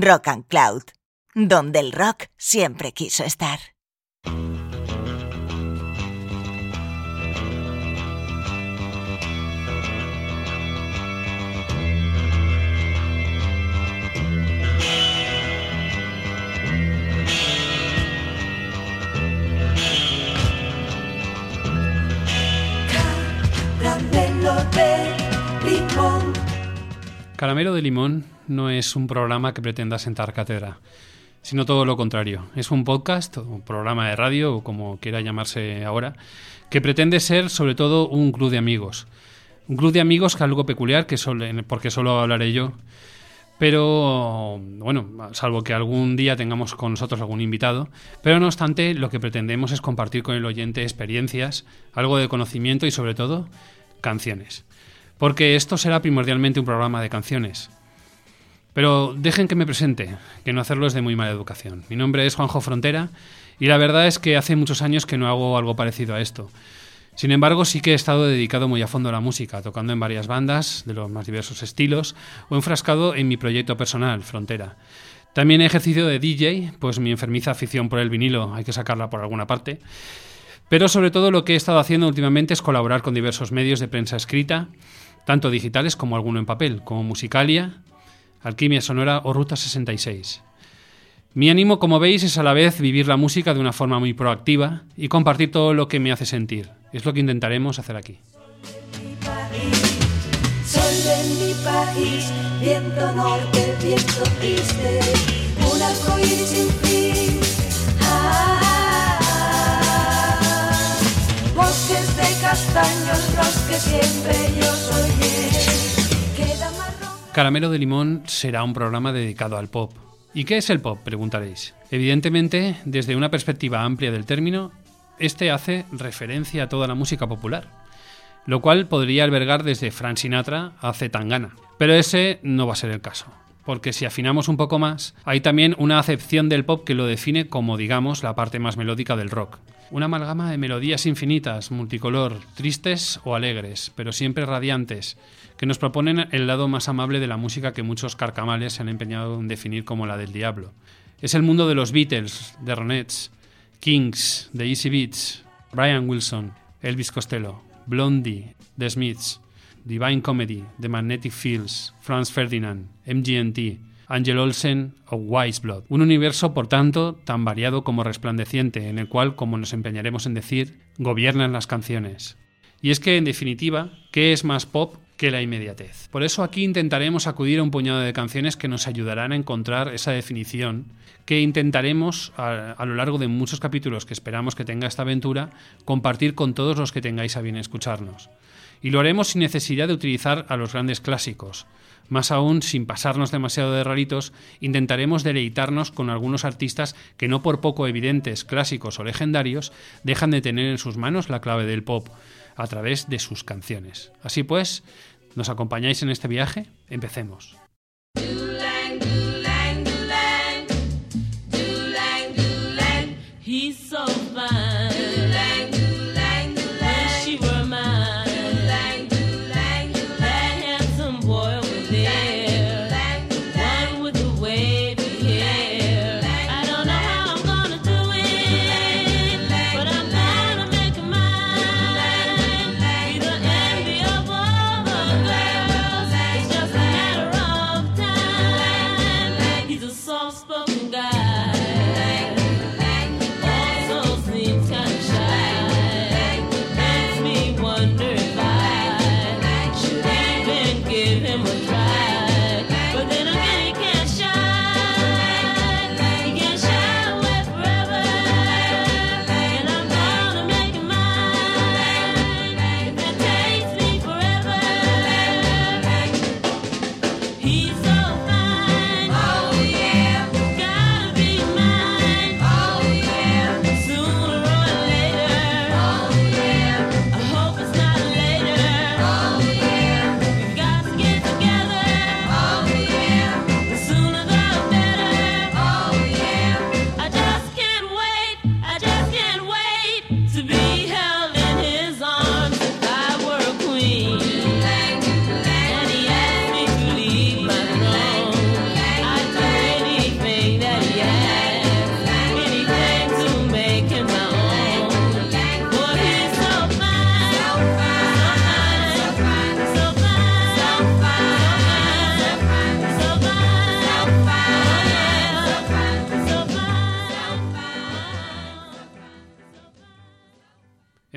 Rock and Cloud, donde el rock siempre quiso estar. Caramelo de Limón no es un programa que pretenda sentar cátedra, sino todo lo contrario. Es un podcast, o programa de radio, o como quiera llamarse ahora, que pretende ser sobre todo un club de amigos. Un club de amigos que algo peculiar, que porque solo hablaré yo. Pero, bueno, salvo que algún día tengamos con nosotros algún invitado. Pero no obstante, lo que pretendemos es compartir con el oyente experiencias, algo de conocimiento y sobre todo canciones porque esto será primordialmente un programa de canciones. Pero dejen que me presente, que no hacerlo es de muy mala educación. Mi nombre es Juanjo Frontera y la verdad es que hace muchos años que no hago algo parecido a esto. Sin embargo, sí que he estado dedicado muy a fondo a la música, tocando en varias bandas de los más diversos estilos o enfrascado en mi proyecto personal, Frontera. También he ejercido de DJ, pues mi enfermiza afición por el vinilo hay que sacarla por alguna parte. Pero sobre todo lo que he estado haciendo últimamente es colaborar con diversos medios de prensa escrita, tanto digitales como alguno en papel, como Musicalia, Alquimia Sonora o Ruta 66. Mi ánimo, como veis, es a la vez vivir la música de una forma muy proactiva y compartir todo lo que me hace sentir. Es lo que intentaremos hacer aquí. Caramelo de Limón será un programa dedicado al pop. ¿Y qué es el pop? Preguntaréis. Evidentemente, desde una perspectiva amplia del término, este hace referencia a toda la música popular, lo cual podría albergar desde Frank Sinatra a Zetangana. Pero ese no va a ser el caso, porque si afinamos un poco más, hay también una acepción del pop que lo define como, digamos, la parte más melódica del rock. Una amalgama de melodías infinitas, multicolor, tristes o alegres, pero siempre radiantes, que nos proponen el lado más amable de la música que muchos carcamales se han empeñado en definir como la del diablo. Es el mundo de los Beatles, de Ronettes, Kings, de Easy Beats, Brian Wilson, Elvis Costello, Blondie, The Smiths, Divine Comedy, The Magnetic Fields, Franz Ferdinand, MGMT, Angel Olsen o Wise Blood. Un universo, por tanto, tan variado como resplandeciente, en el cual, como nos empeñaremos en decir, gobiernan las canciones. Y es que, en definitiva, ¿qué es más pop que la inmediatez. Por eso aquí intentaremos acudir a un puñado de canciones que nos ayudarán a encontrar esa definición que intentaremos a, lo largo de muchos capítulos que esperamos que tenga esta aventura compartir con todos los que tengáis a bien escucharnos. Y lo haremos sin necesidad de utilizar a los grandes clásicos. Más aún, sin pasarnos demasiado de raritos, intentaremos deleitarnos con algunos artistas que no por poco evidentes, clásicos o legendarios, dejan de tener en sus manos la clave del pop a través de sus canciones. Así pues, ¿nos acompañáis en este viaje? Empecemos.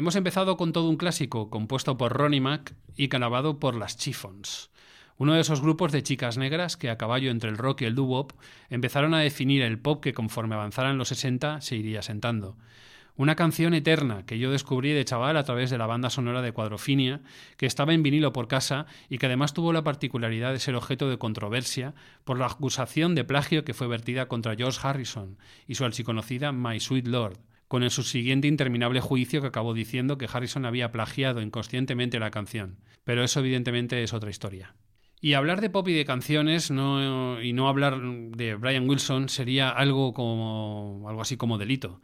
Hemos empezado con todo un clásico compuesto por Ronnie Mac y grabado por las Chiffons. Uno de esos grupos de chicas negras que a caballo entre el rock y el doo-wop empezaron a definir el pop que conforme avanzaran los 60 se iría sentando. Una canción eterna que yo descubrí de chaval a través de la banda sonora de Cuadrofinia, que estaba en vinilo por casa y que además tuvo la particularidad de ser objeto de controversia por la acusación de plagio que fue vertida contra George Harrison y su archiconocida My Sweet Lord, con el subsiguiente interminable juicio que acabó diciendo que Harrison había plagiado inconscientemente la canción. Pero eso evidentemente es otra historia. Y hablar de pop y de canciones y no hablar de Brian Wilson sería algo como algo así como delito.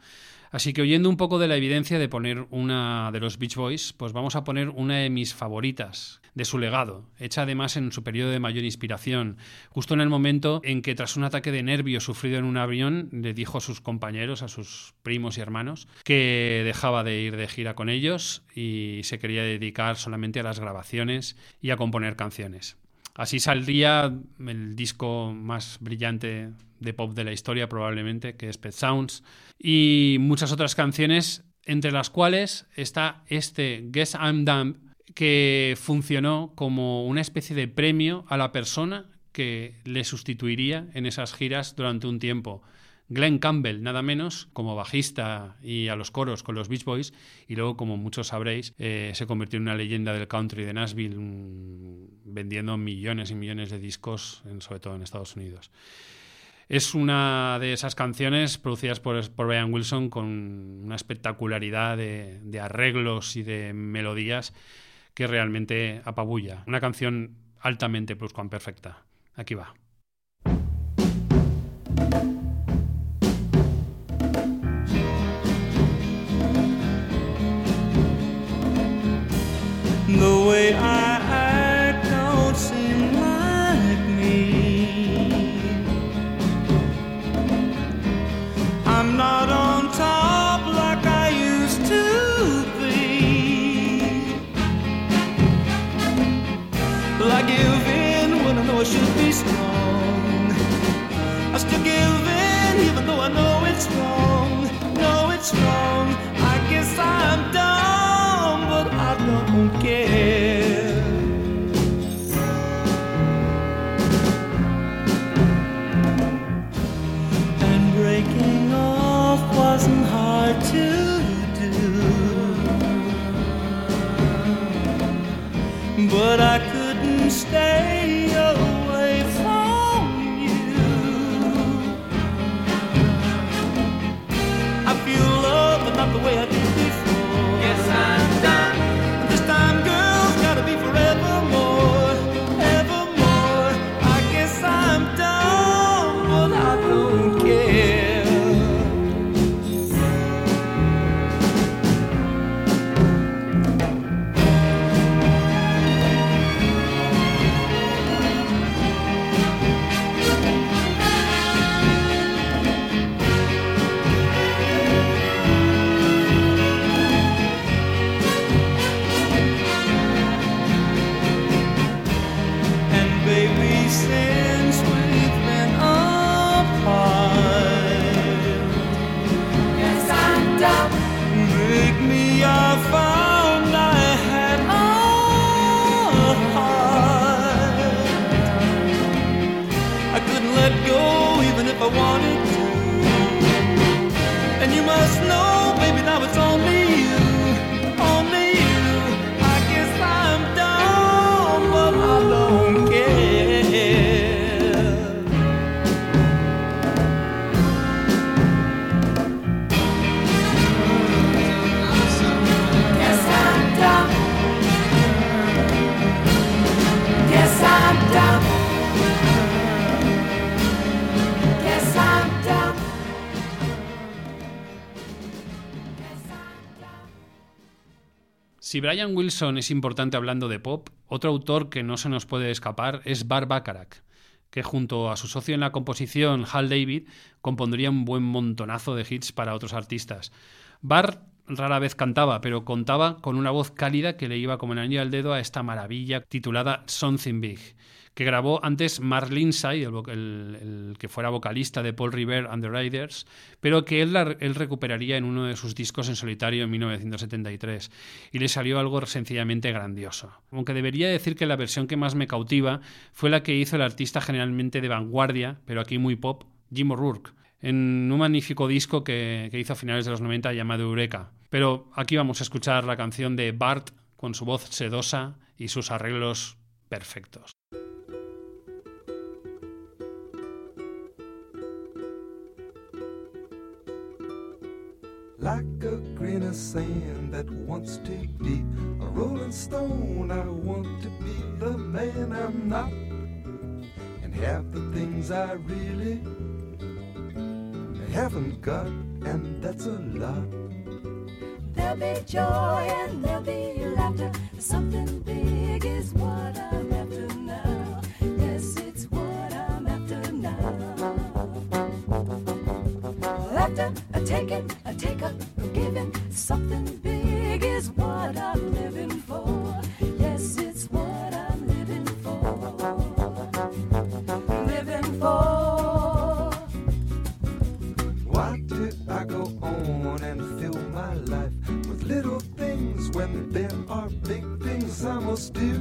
Así que oyendo un poco de la evidencia de poner una de los Beach Boys, pues vamos a poner una de mis favoritas de su legado, hecha además en su periodo de mayor inspiración, justo en el momento en que tras un ataque de nervios sufrido en un avión le dijo a sus compañeros, a sus primos y hermanos, que dejaba de ir de gira con ellos y se quería dedicar solamente a las grabaciones y a componer canciones. Así saldría el disco más brillante de pop de la historia probablemente, que es Pet Sounds, y muchas otras canciones, entre las cuales está este Guess I'm Dumb, que funcionó como una especie de premio a la persona que le sustituiría en esas giras durante un tiempo. Glenn Campbell, nada menos, como bajista y a los coros con los Beach Boys, y luego, como muchos sabréis, eh, se convirtió en una leyenda del country de Nashville, vendiendo millones y millones de discos, sobre todo en Estados Unidos. Es una de esas canciones producidas por, Brian Wilson con una espectacularidad de, de arreglos y de melodías que realmente apabulla. Una canción altamente pluscuamperfecta. Aquí va. But I Si Brian Wilson es importante hablando de pop, otro autor que no se nos puede escapar es Bar Bacharach, que junto a su socio en la composición, Hal David, compondría un buen montonazo de hits para otros artistas. Bar rara vez cantaba, pero contaba con una voz cálida que le iba como el anillo al dedo a esta maravilla titulada Something Big, que grabó antes Mark Lindsay, el, que fuera vocalista de Paul Revere and the Riders, pero que él, él recuperaría en uno de sus discos en solitario en 1973, y le salió algo sencillamente grandioso. Aunque debería decir que la versión que más me cautiva fue la que hizo el artista generalmente de vanguardia, pero aquí muy pop, Jim O'Rourke, en un magnífico disco que, que hizo a finales de los 90 llamado Eureka. Pero aquí vamos a escuchar la canción de Bart con su voz sedosa y sus arreglos perfectos. Like a grain of sand that wants to be a rolling stone. I want to be the man I'm not and have the things I really haven't got, and that's a lot. There'll be joy and there'll be laughter. Something big is what I'm take up, a giving. Something big is what I'm living for. Yes, it's what I'm living for. Living for. Why did I go on and fill my life with little things when there are big things I must do?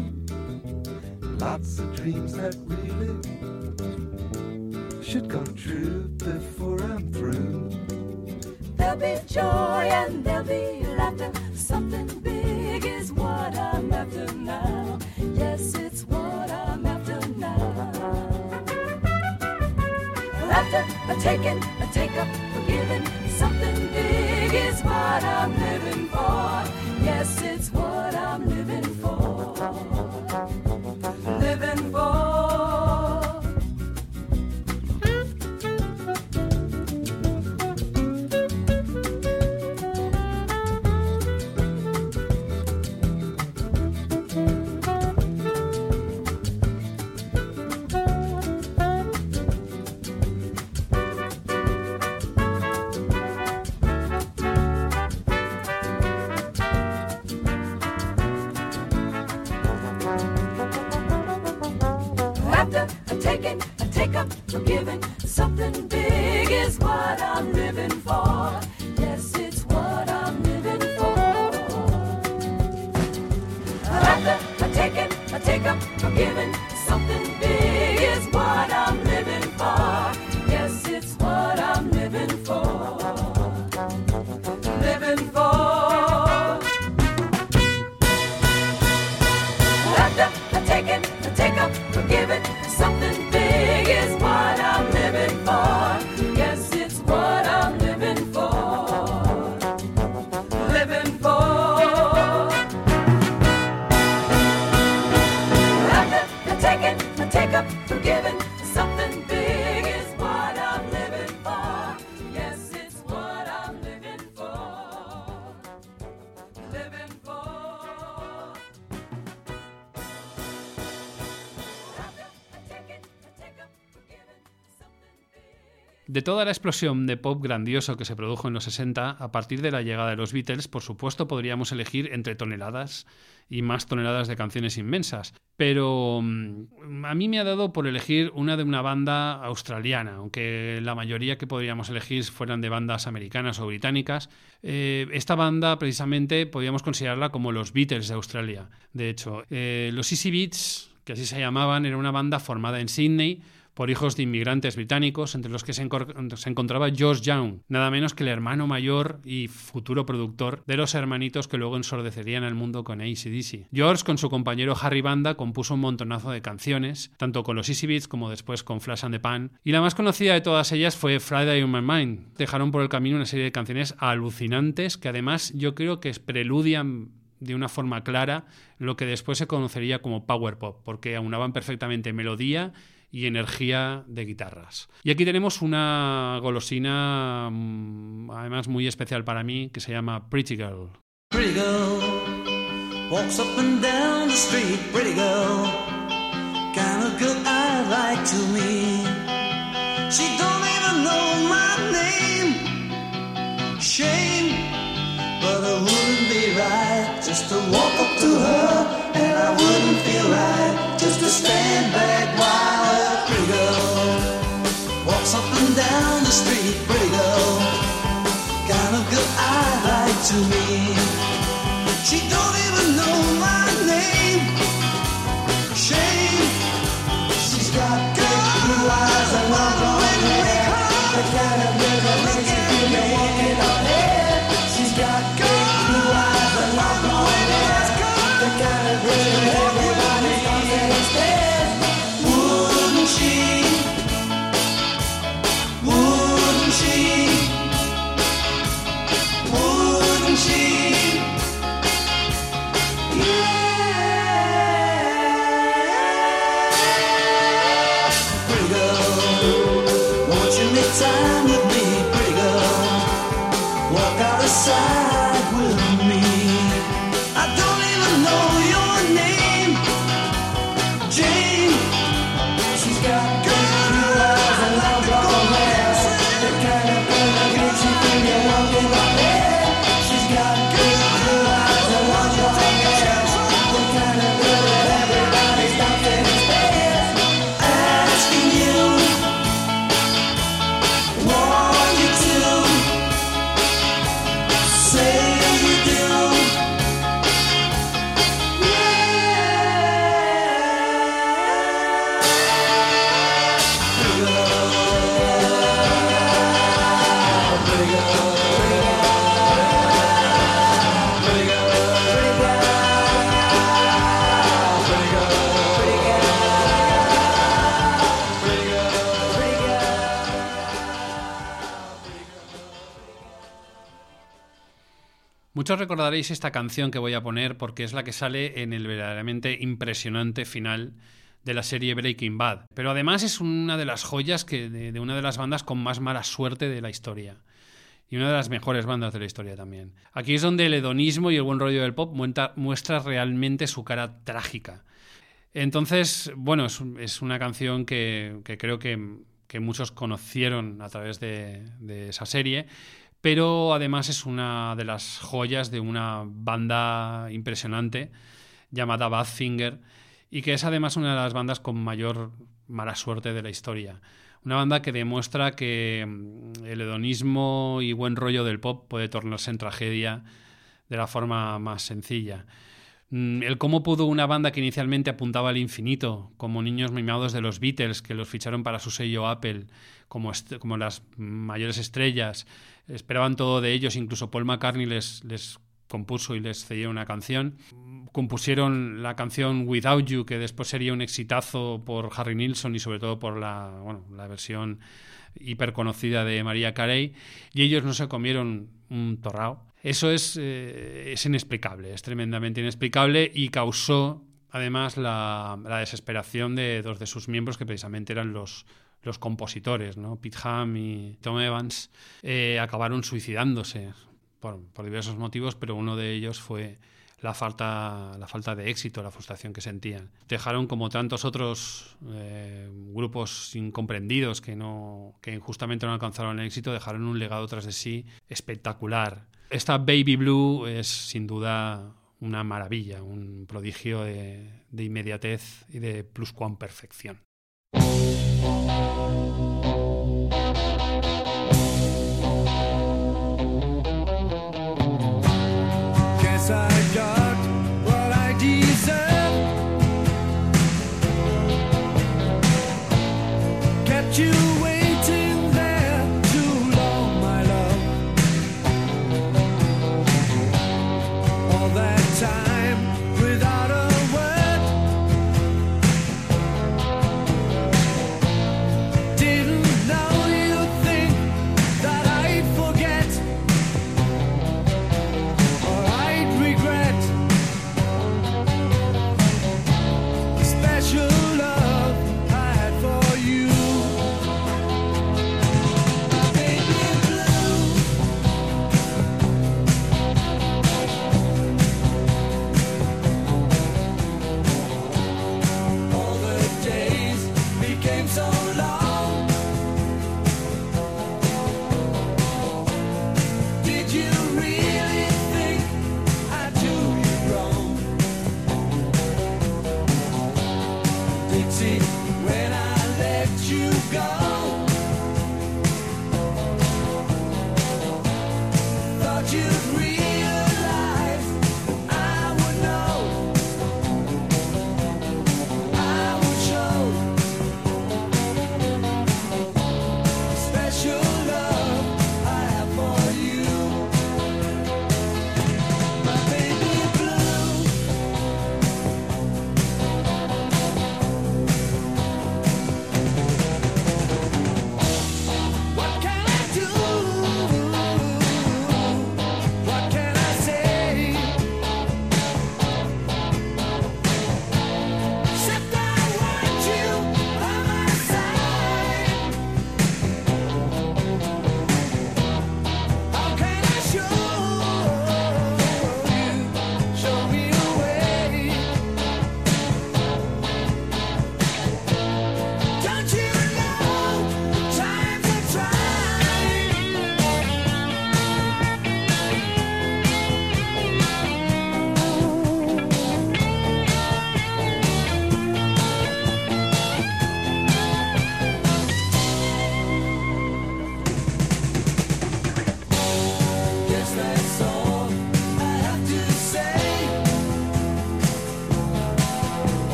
Lots of dreams that really should come true before I'm through. There'll be joy and there'll be laughter. Something big is what I'm after now. Yes, it's what I'm after now. After a taking, a take up, a giving. Something big is what I'm living for. Yes, it's what I'm living for. De toda la explosión de pop grandioso que se produjo en los 60, a partir de la llegada de los Beatles, por supuesto podríamos elegir entre toneladas y más toneladas de canciones inmensas. Pero mm, a mí me ha dado por elegir una de una banda australiana, aunque la mayoría que podríamos elegir fueran de bandas americanas o británicas. Eh, esta banda precisamente podríamos considerarla como los Beatles de Australia. De hecho, eh, los Easy Beats, que así se llamaban, era una banda formada en Sydney por hijos de inmigrantes británicos, entre los que se, encontraba George Young, nada menos que el hermano mayor y futuro productor de los hermanitos que luego ensordecerían al mundo con ACDC. George, con su compañero Harry Banda, compuso un montonazo de canciones, tanto con los Easy Beats como después con Flash and the Pan, y la más conocida de todas ellas fue Friday on My Mind. Dejaron por el camino una serie de canciones alucinantes que además yo creo que preludian de una forma clara lo que después se conocería como power pop, porque aunaban perfectamente melodía y energía de guitarras. Y aquí tenemos una golosina, mm, además muy especial para mí, que se llama Pretty Girl. Pretty girl walks up and down the street. Pretty girl, kind of girl I like to meet. She don't even know my name. Shame, but to walk up to her, and I wouldn't feel right just to stand back girl, kind of girl I like to meet. She don't Muchos recordaréis esta canción que voy a poner porque es la que sale en el verdaderamente impresionante final de la serie Breaking Bad. Pero además es una de las joyas que, de, una de las bandas con más mala suerte de la historia. Y una de las mejores bandas de la historia también. Aquí es donde el hedonismo y el buen rollo del pop muestra, realmente su cara trágica. Entonces, bueno, es, una canción que, creo que, muchos conocieron a través de esa serie, pero además es una de las joyas de una banda impresionante llamada Badfinger y que es además una de las bandas con mayor mala suerte de la historia. Una banda que demuestra que mm, el hedonismo y buen rollo del pop puede tornarse en tragedia de la forma más sencilla. Mm, El cómo pudo una banda que inicialmente apuntaba al infinito, como niños mimados de los Beatles, que los ficharon para su sello Apple, como, las mayores estrellas, esperaban todo de ellos, incluso Paul McCartney les, les compuso y les cedió una canción. Compusieron la canción Without You, que después sería un exitazo por Harry Nilsson y sobre todo por la, bueno, la versión hiperconocida de María Carey, y ellos no se comieron un torrao. Eso es, eh, es inexplicable, es tremendamente inexplicable y causó además la, la desesperación de dos de sus miembros, que precisamente eran los, los compositores, ¿no? Pete Ham y Tom Evans, eh, acabaron suicidándose por, diversos motivos, pero uno de ellos fue la falta, la falta de éxito, la frustración que sentían. Dejaron, como tantos otros eh, grupos incomprendidos que, no, que injustamente no alcanzaron el éxito, dejaron un legado tras de sí espectacular. Esta Baby Blue es sin duda una maravilla, un prodigio de, de inmediatez y de pluscuamperfección. Guess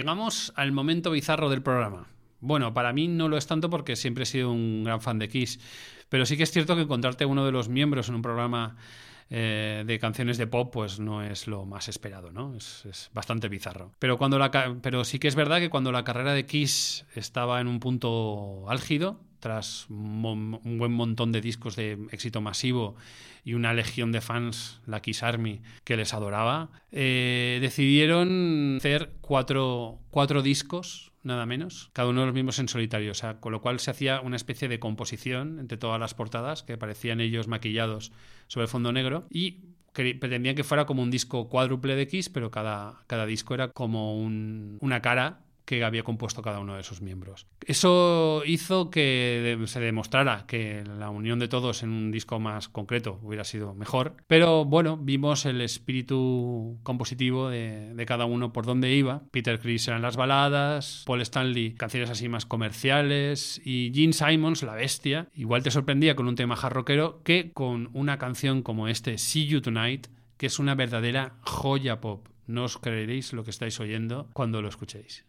Llegamos al momento bizarro del programa. Bueno, para mí no lo es tanto porque siempre he sido un gran fan de Kiss, pero sí que es cierto que encontrarte uno de los miembros en un programa eh, de canciones de pop, pues no es lo más esperado, ¿no? Es, es bastante bizarro. Pero, cuando la, pero sí que es verdad que cuando la carrera de Kiss estaba en un punto álgido, tras un buen montón de discos de éxito masivo y una legión de fans, la Kiss Army, que les adoraba, eh, decidieron hacer cuatro, cuatro discos, nada menos, cada uno de los mismos en solitario, o sea, con lo cual se hacía una especie de composición entre todas las portadas, que parecían ellos maquillados sobre fondo negro, y pretendían que fuera como un disco cuádruple de Kiss, pero cada, cada disco era como un- una cara que había compuesto cada uno de sus miembros. Eso hizo que se demostrara que la unión de todos en un disco más concreto hubiera sido mejor, pero bueno, vimos el espíritu compositivo de, cada uno por dónde iba. Peter Criss eran las baladas, Paul Stanley canciones así más comerciales y Gene Simons, la bestia, igual te sorprendía con un tema hard rockero que con una canción como este, See You Tonight, que es una verdadera joya pop. No os creeréis lo que estáis oyendo cuando lo escuchéis.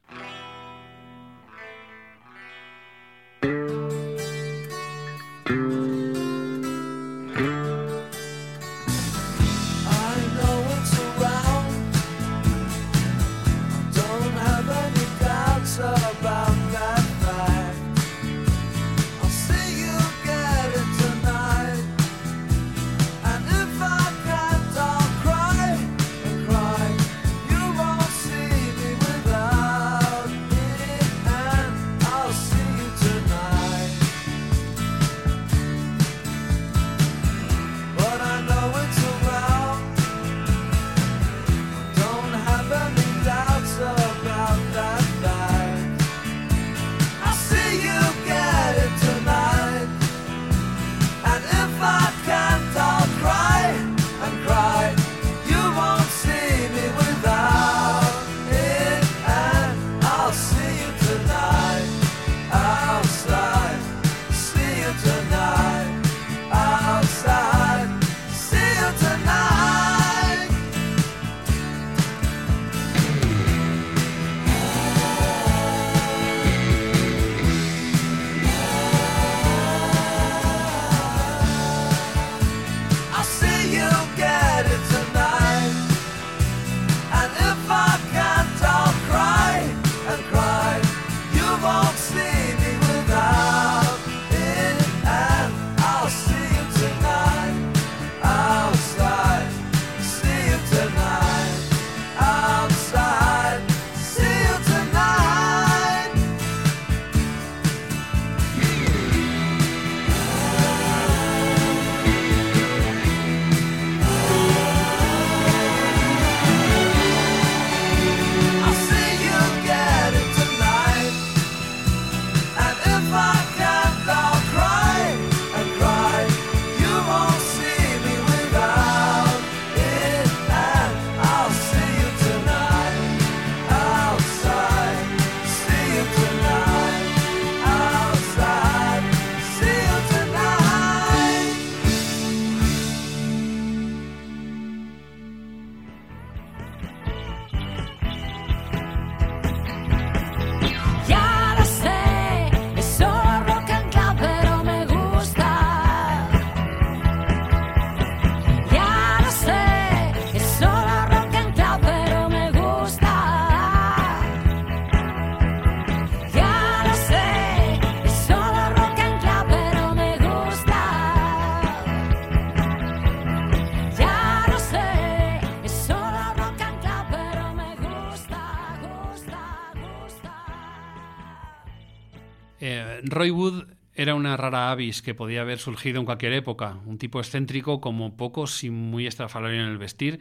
Una rara avis que podía haber surgido en cualquier época, un tipo excéntrico como pocos y muy estrafalario en el vestir,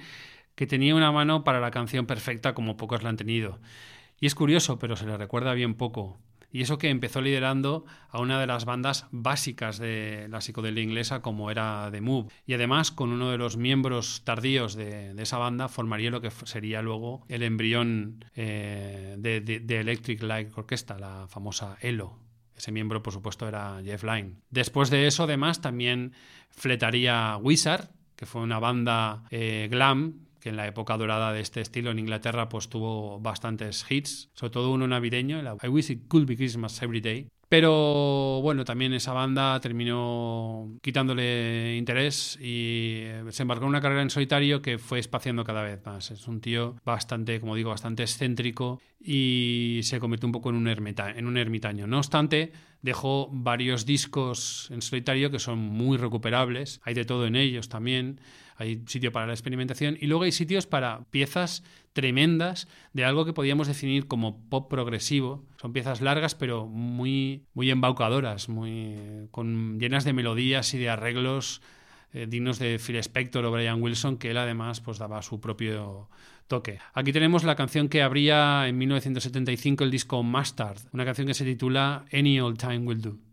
que tenía una mano para la canción perfecta como pocos la han tenido. Y es curioso, pero se le recuerda bien poco. Y eso que empezó liderando a una de las bandas básicas de la psicodelia inglesa como era The Move. Y además con uno de los miembros tardíos de, esa banda formaría lo que sería luego el embrión eh, de, de- de Electric Light Orchestra, la famosa ELO. Ese miembro, por supuesto, era Jeff Lynne. Después de eso, además, también fletaría Wizard, que fue una banda eh, glam que en la época dorada de este estilo en Inglaterra pues tuvo bastantes hits, sobre todo uno navideño, el I Wish It Could Be Christmas Every Day. Pero bueno, también esa banda terminó quitándole interés y eh, se embarcó en una carrera en solitario que fue espaciando cada vez más. Es un tío bastante, como digo, bastante excéntrico y se convirtió un poco en un, ermita- en un ermitaño. No obstante, dejó varios discos en solitario que son muy recuperables. Hay de todo en ellos también. Hay sitio para la experimentación y luego hay sitios para piezas tremendas de algo que podíamos definir como pop progresivo. Son piezas largas pero muy, muy embaucadoras, muy, con, llenas de melodías y de arreglos eh, dignos de Phil Spector o Brian Wilson, que él además pues, daba su propio toque. Aquí tenemos la canción que abría en 1975 el disco Mustard, una canción que se titula Any Old Time Will Do.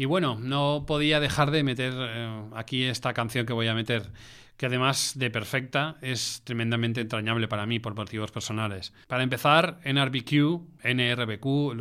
Y bueno, no podía dejar de meter eh, aquí esta canción que voy a meter, que además de perfecta es tremendamente entrañable para mí por motivos personales. Para empezar, NRBQ, NRBQ,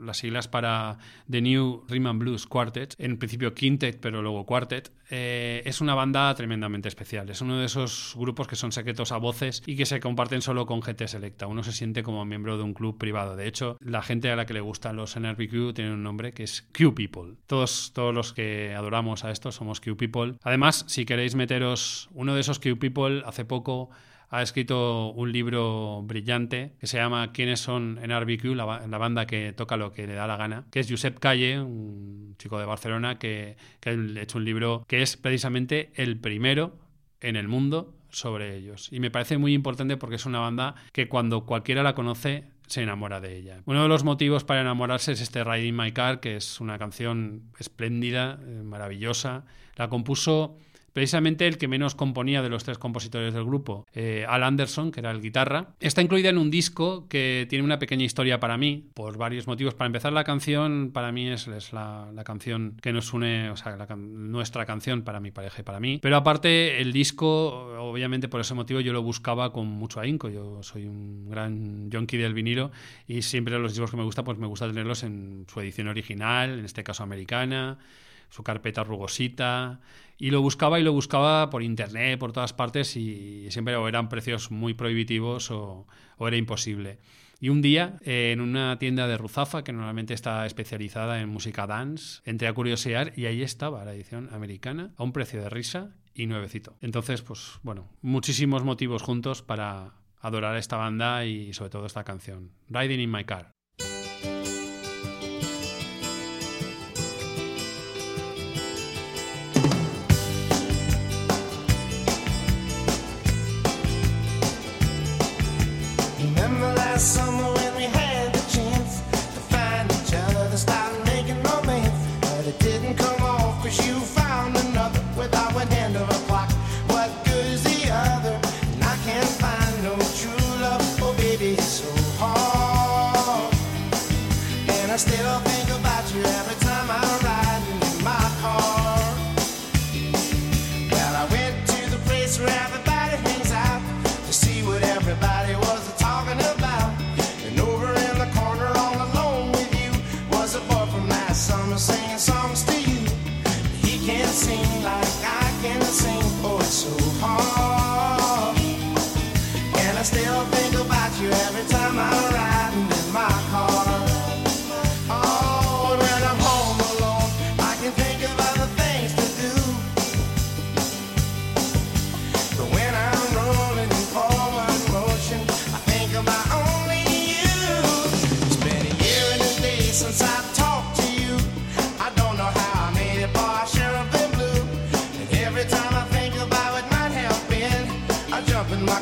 las siglas para The New Rhythm Blues Quartet, en principio Quintet, pero luego Quartet, eh, es una banda tremendamente especial. Es uno de esos grupos que son secretos a voces y que se comparten solo con gente selecta. Uno se siente como miembro de un club privado. De hecho, la gente a la que le gustan los NRBQ tiene un nombre que es Q People. Todos, todos los que adoramos a estos somos Q People. Además, si queréis meteros, uno de esos Q People hace poco ha escrito un libro brillante que se llama ¿Quiénes son en RBQ? La, la banda que toca lo que le da la gana, que es Josep Calle, un chico de Barcelona que, que ha hecho un libro que es precisamente el primero en el mundo sobre ellos. Y me parece muy importante porque es una banda que cuando cualquiera la conoce se enamora de ella. Uno de los motivos para enamorarse es este Riding My Car, que es una canción espléndida, eh, maravillosa. La compuso precisamente el que menos componía de los tres compositores del grupo, eh, Al Anderson, que era el guitarra. Está incluida en un disco que tiene una pequeña historia para mí, por varios motivos. Para empezar, la canción para mí es, la, canción que nos une, o sea, nuestra canción para mi pareja y para mí. Pero aparte, el disco, obviamente por ese motivo, yo lo buscaba con mucho ahínco. Yo soy un gran junkie del vinilo y siempre los discos que me gusta, pues me gusta tenerlos en su edición original, en este caso americana su carpeta rugosita y lo buscaba y lo buscaba por internet, por todas partes y siempre o eran precios muy prohibitivos o, era imposible. Y un día, en una tienda de Ruzafa, que normalmente está especializada en música dance, entré a curiosear y ahí estaba la edición americana a un precio de risa y nuevecito. Entonces, pues bueno, muchísimos motivos juntos para adorar esta banda y sobre todo esta canción, Riding in My Car.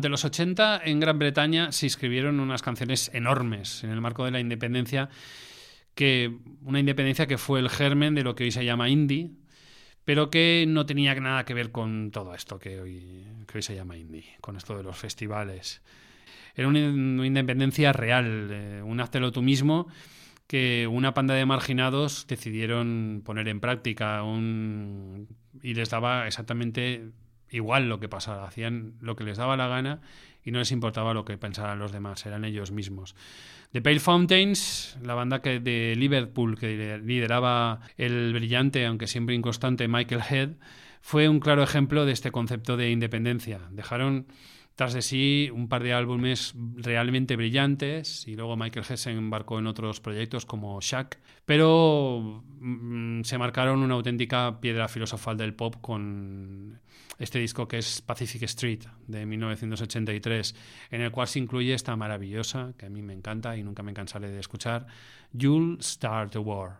Durante los 80 en Gran Bretaña se escribieron unas canciones enormes en el marco de la independencia, que una independencia que fue el germen de lo que hoy se llama indie, pero que no tenía nada que ver con todo esto que hoy, que hoy se llama indie, con esto de los festivales. Era una, independencia real, eh, un háztelo tú mismo que una panda de marginados decidieron poner en práctica un, y les daba exactamente igual lo que pasara, hacían lo que les daba la gana y no les importaba lo que pensaran los demás, eran ellos mismos. The Pale Fountains, la banda que de Liverpool que lideraba el brillante, aunque siempre inconstante, Michael Head, fue un claro ejemplo de este concepto de independencia. Dejaron tras de sí un par de álbumes realmente brillantes y luego Michael Head se embarcó en otros proyectos como Shack, pero mm, se marcaron una auténtica piedra filosofal del pop con este disco que es Pacific Street de 1983, en el cual se incluye esta maravillosa, que a mí me encanta y nunca me cansaré de escuchar, You'll Start a War.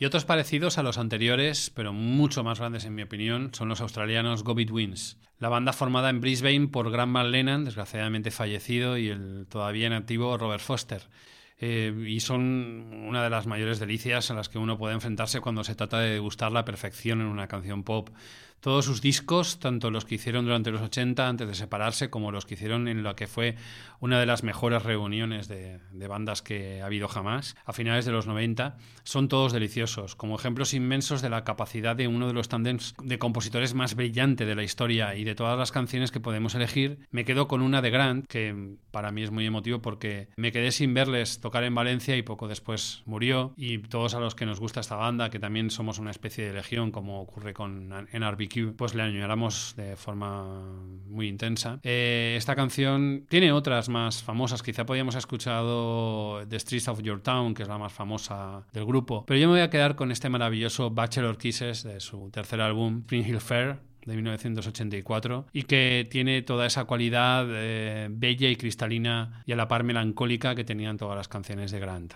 Y otros parecidos a los anteriores, pero mucho más grandes en mi opinión, son los australianos Go Betweens. La banda formada en Brisbane por Graham Lennon, desgraciadamente fallecido, y el todavía en activo Robert Foster. Eh, y son una de las mayores delicias a las que uno puede enfrentarse cuando se trata de gustar la perfección en una canción pop. Todos sus discos, tanto los que hicieron durante los 80 antes de separarse, como los que hicieron en lo que fue una de las mejores reuniones de, de bandas que ha habido jamás, a finales de los 90, son todos deliciosos, como ejemplos inmensos de la capacidad de uno de los tandems de compositores más brillante de la historia y de todas las canciones que podemos elegir. Me quedo con una de Grant, que para mí es muy emotivo porque me quedé sin verles tocar en Valencia y poco después murió. Y todos a los que nos gusta esta banda, que también somos una especie de legión, como ocurre con Pues le añoramos de forma muy intensa. Eh, esta canción tiene otras más famosas, quizá podíamos haber escuchado The Streets of Your Town, que es la más famosa del grupo, pero yo me voy a quedar con este maravilloso Bachelor Kisses de su tercer álbum, Spring Hill Fair, de 1984 y que tiene toda esa cualidad eh, bella y cristalina y a la par melancólica que tenían todas las canciones de Grant.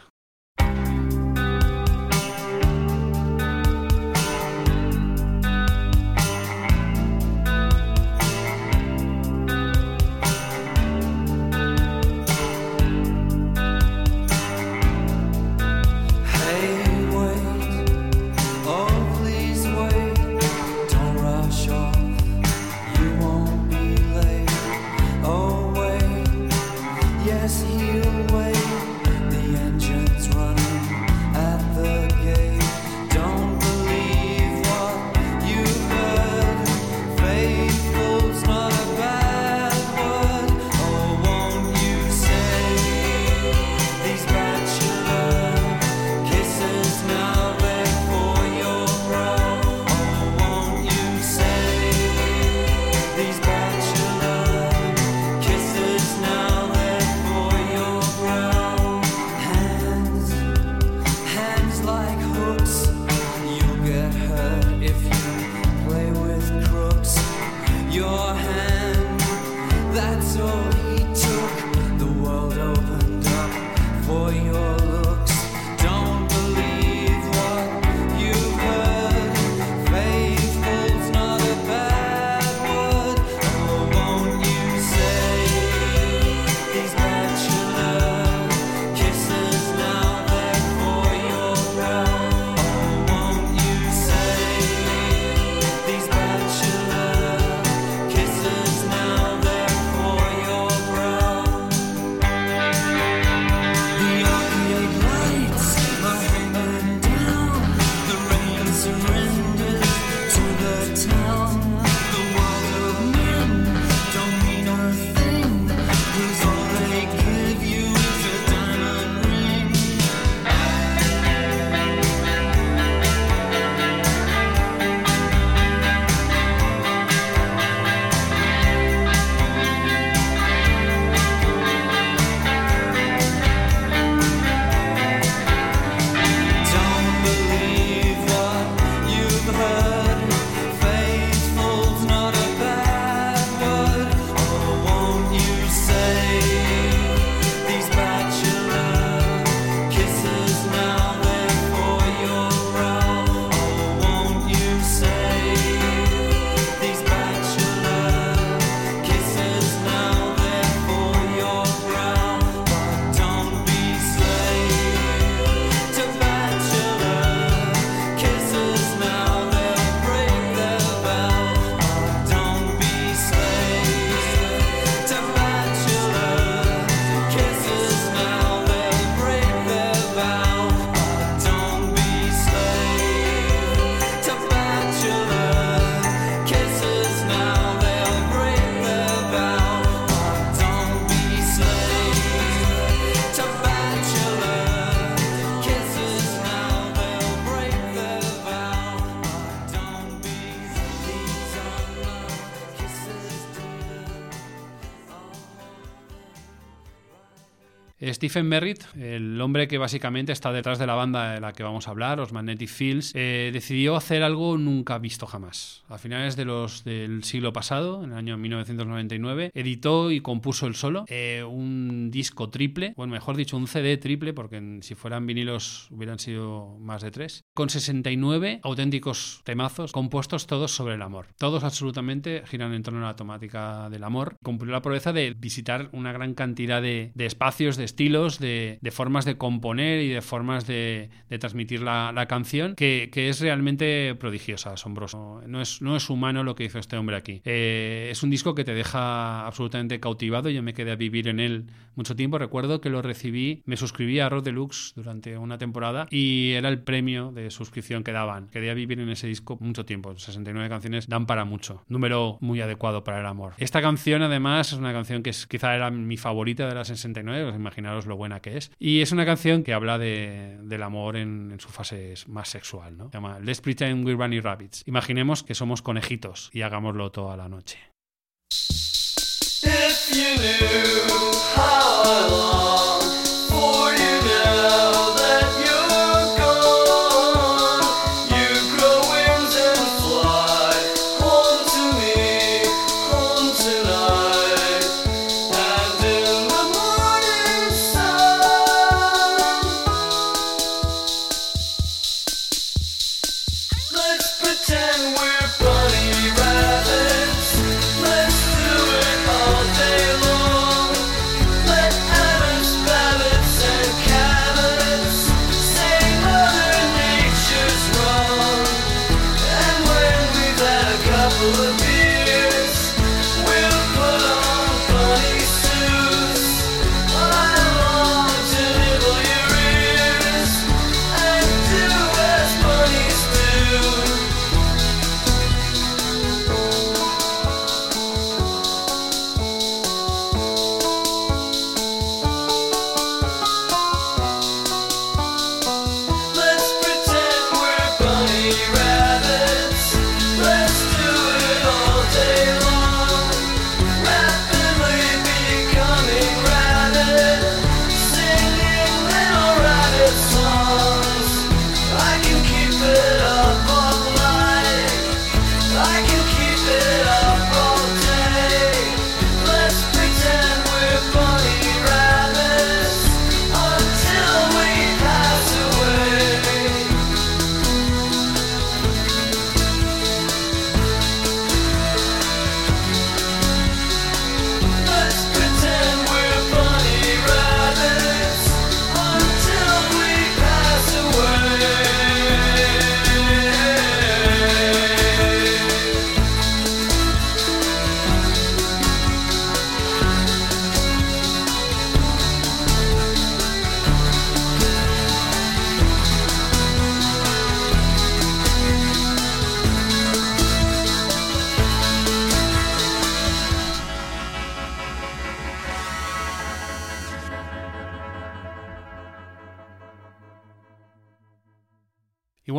Stephen Merritt, el hombre que básicamente está detrás de la banda de la que vamos a hablar, los Magnetic Fields, eh, decidió hacer algo nunca visto jamás. A finales de los, del siglo pasado, en el año 1999, editó y compuso el solo eh, un disco triple, bueno, mejor dicho, un CD triple, porque en- si fueran vinilos hubieran sido más de tres, con 69 auténticos temazos compuestos todos sobre el amor. Todos absolutamente giran en torno a la temática del amor. Cumplió la proeza de visitar una gran cantidad de, de espacios, de estilos, de, de formas de componer y de formas de, de transmitir la, la canción, que, que es realmente prodigiosa, asombroso. No es, no es humano lo que hizo este hombre aquí. Eh, es un disco que te deja absolutamente cautivado. Yo me quedé a vivir en él mucho tiempo. Recuerdo que lo recibí, me suscribí a Rock Deluxe durante una temporada y era el premio de suscripción que daban. Quedé a vivir en ese disco mucho tiempo. 69 canciones dan para mucho. Número muy adecuado para el amor. Esta canción, además, es una canción que es, quizá era mi favorita de las 69. Os imaginaros lo buena que es. Y es una canción que habla de, del amor en, en su fase más sexual. ¿no? Se llama Let's Pretend We're Bunny Rabbits. Imaginemos que somos conejitos y hagámoslo toda la noche.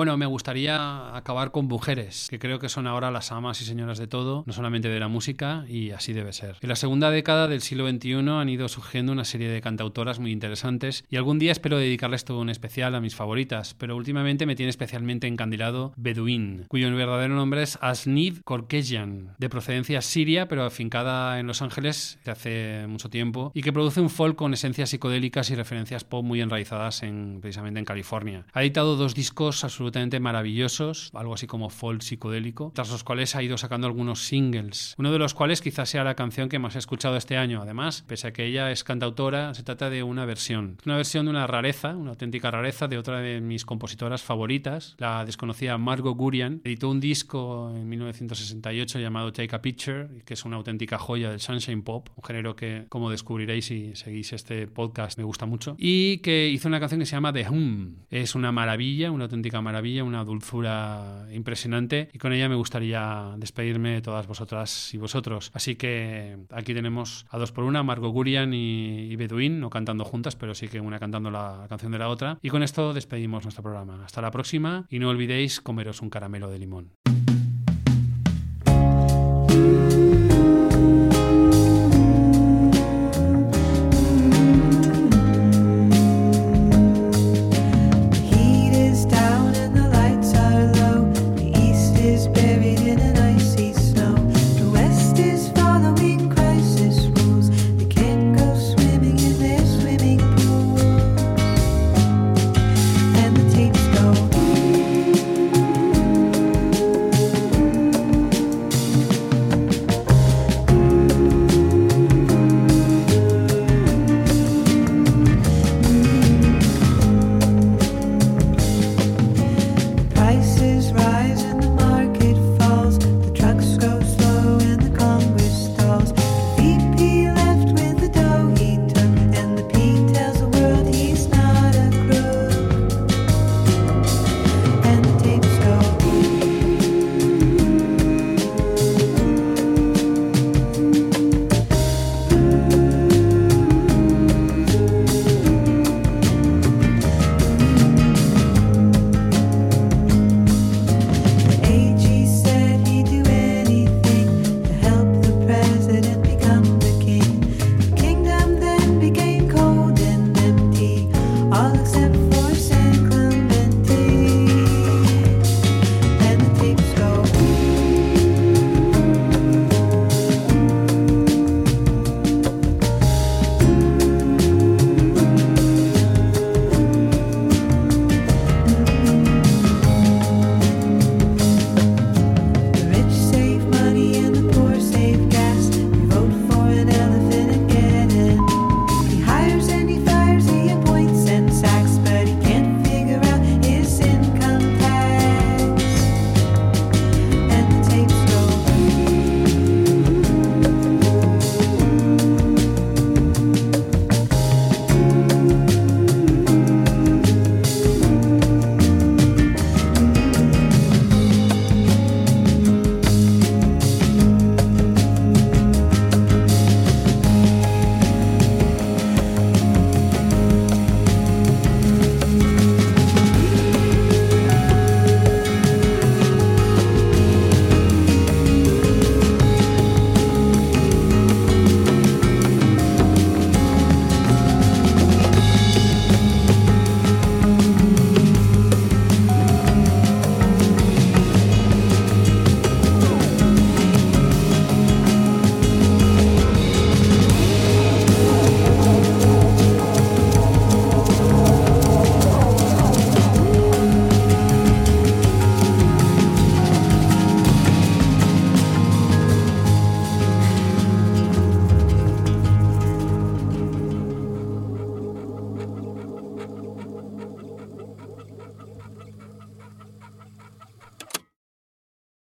Bueno, me gustaría acabar con mujeres, que creo que son ahora las amas y señoras de todo, no solamente de la música, y así debe ser. En la segunda década del siglo XXI han ido surgiendo una serie de cantautoras muy interesantes, y algún día espero dedicarles todo un especial a mis favoritas, pero últimamente me tiene especialmente encandilado Bedouin, cuyo verdadero nombre es Asnid Korkejian, de procedencia siria, pero afincada en Los Ángeles desde hace mucho tiempo, y que produce un folk con esencias psicodélicas y referencias pop muy enraizadas en, precisamente en California. Ha editado dos discos absolutamente maravillosos, algo así como folk psicodélico, tras los cuales ha ido sacando algunos singles, uno de los cuales quizás sea la canción que más he escuchado este año. Además, pese a que ella es cantautora, se trata de una versión, una versión de una rareza, una auténtica rareza de otra de mis compositoras favoritas, la desconocida Margot Gurian. Editó un disco en 1968 llamado Take a Picture, que es una auténtica joya del sunshine pop, un género que, como descubriréis si seguís este podcast, me gusta mucho, y que hizo una canción que se llama The Hum. Es una maravilla, una auténtica maravilla, una dulzura impresionante y con ella me gustaría despedirme de todas vosotras y vosotros. Así que aquí tenemos a dos por una, Margot Gurian y, y Bedouin, no cantando juntas, pero sí que una cantando la canción de la otra. Y con esto despedimos nuestro programa. Hasta la próxima y no olvidéis comeros un caramelo de limón.